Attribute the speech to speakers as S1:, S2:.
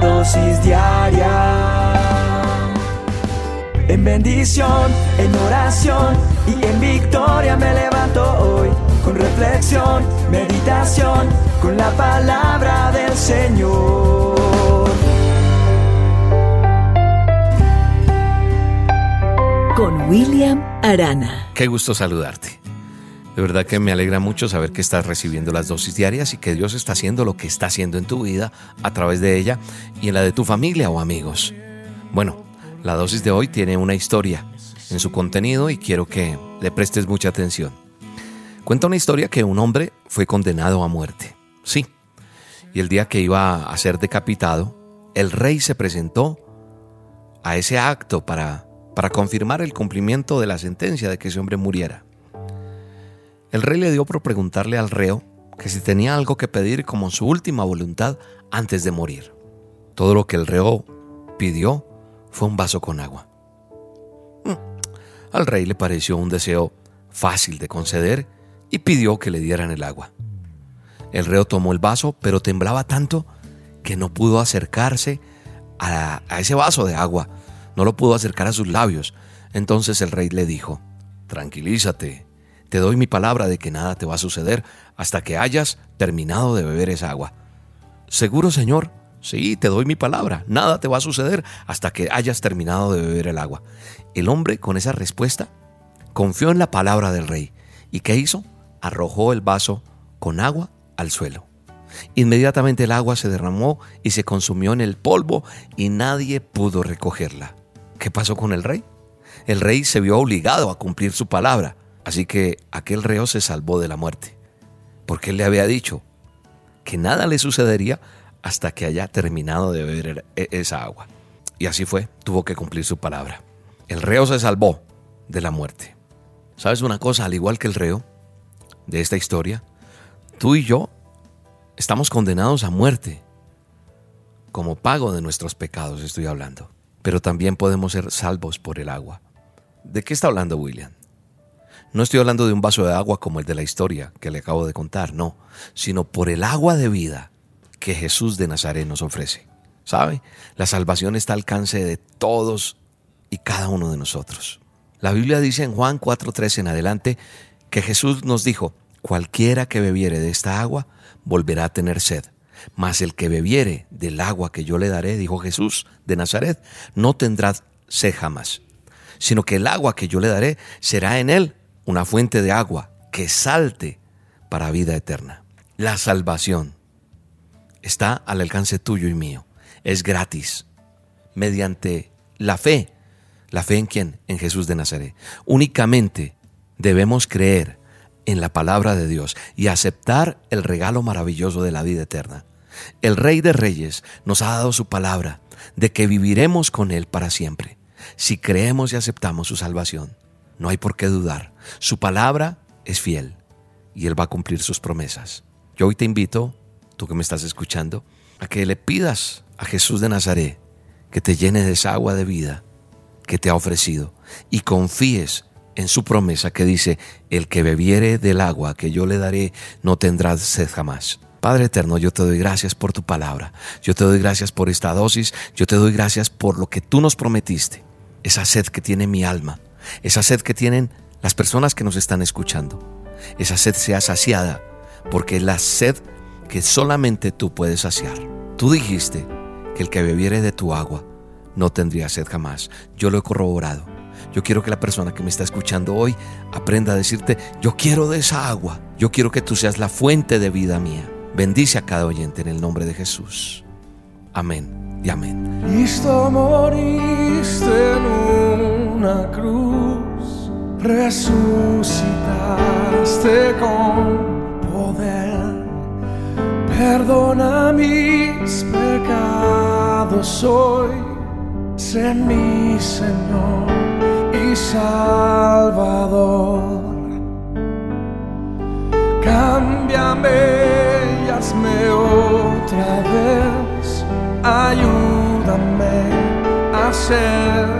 S1: dosis diaria. En bendición, en oración y en victoria me levanto hoy. Con reflexión, meditación, con la palabra del Señor.
S2: Con William Arana.
S3: Qué gusto saludarte. De verdad que me alegra mucho saber que estás recibiendo las dosis diarias y que Dios está haciendo lo que está haciendo en tu vida a través de ella y en la de tu familia o amigos. Bueno, la dosis de hoy tiene una historia en su contenido y quiero que le prestes mucha atención. Cuenta una historia que un hombre fue condenado a muerte. Sí. Y el día que iba a ser decapitado, el rey se presentó a ese acto para, para confirmar el cumplimiento de la sentencia de que ese hombre muriera. El rey le dio por preguntarle al reo que si tenía algo que pedir como su última voluntad antes de morir. Todo lo que el reo pidió fue un vaso con agua. Mm. Al rey le pareció un deseo fácil de conceder y pidió que le dieran el agua. El reo tomó el vaso, pero temblaba tanto que no pudo acercarse a, a, ese vaso de agua, no lo pudo acercar a sus labios. Entonces el rey le dijo, Tranquilízate, te doy mi palabra de que nada te va a suceder hasta que hayas terminado de beber esa agua. Seguro, señor. Sí, te doy mi palabra. Nada te va a suceder hasta que hayas terminado de beber el agua. El hombre, con esa respuesta, confió en la palabra del rey. ¿Y qué hizo? Arrojó el vaso con agua al suelo. Inmediatamente el agua se derramó y se consumió en el polvo y nadie pudo recogerla. ¿Qué pasó con el rey? El rey se vio obligado a cumplir su palabra. Así que aquel reo se salvó de la muerte, porque él le había dicho que nada le sucedería hasta que haya terminado de beber e-, esa agua. Y así fue, tuvo que cumplir su palabra. El reo se salvó de la muerte. ¿Sabes una cosa? Al igual que el reo de esta historia, tú y yo estamos condenados a muerte, como pago de nuestros pecados estoy hablando. Pero también podemos ser salvos por el agua. ¿De qué está hablando William? No estoy hablando de un vaso de agua como el de la historia que le acabo de contar, no, sino por el agua de vida que Jesús de Nazaret nos ofrece. ¿Sabe? La salvación está al alcance de todos y cada uno de nosotros. La Biblia dice en Juan 4:3 en adelante que Jesús nos dijo, cualquiera que bebiere de esta agua volverá a tener sed, mas el que bebiere del agua que yo le daré, dijo Jesús de Nazaret, no tendrá sed jamás, sino que el agua que yo le daré será en él una fuente de agua que salte para vida eterna. La salvación está al alcance tuyo y mío. Es gratis, mediante la fe. ¿La fe en quién? En Jesús de Nazaret. Únicamente debemos creer en la palabra de Dios y aceptar el regalo maravilloso de la vida eterna. El Rey de Reyes nos ha dado su palabra de que viviremos con Él para siempre, si creemos y aceptamos su salvación. No hay por qué dudar. Su palabra es fiel y Él va a cumplir sus promesas. Yo hoy te invito, tú que me estás escuchando, a que le pidas a Jesús de Nazaret que te llene de esa agua de vida que te ha ofrecido y confíes en su promesa que dice, el que bebiere del agua que yo le daré no tendrá sed jamás. Padre eterno, yo te doy gracias por tu palabra, yo te doy gracias por esta dosis, yo te doy gracias por lo que tú nos prometiste, esa sed que tiene mi alma, esa sed que tienen las personas que nos están escuchando. Esa sed sea saciada, porque es la sed que solamente tú puedes saciar. Tú dijiste que el que bebiere de tu agua no tendría sed jamás. Yo lo he corroborado. Yo quiero que la persona que me está escuchando hoy aprenda a decirte, yo quiero de esa agua. Yo quiero que tú seas la fuente de vida mía. Bendice a cada oyente en el nombre de Jesús. Amén y amén.
S1: En una cruz, resucitaste con poder. Perdona mis pecados hoy, sé mi Señor y Salvador. Cámbiame y hazme otra vez, ayúdame a serte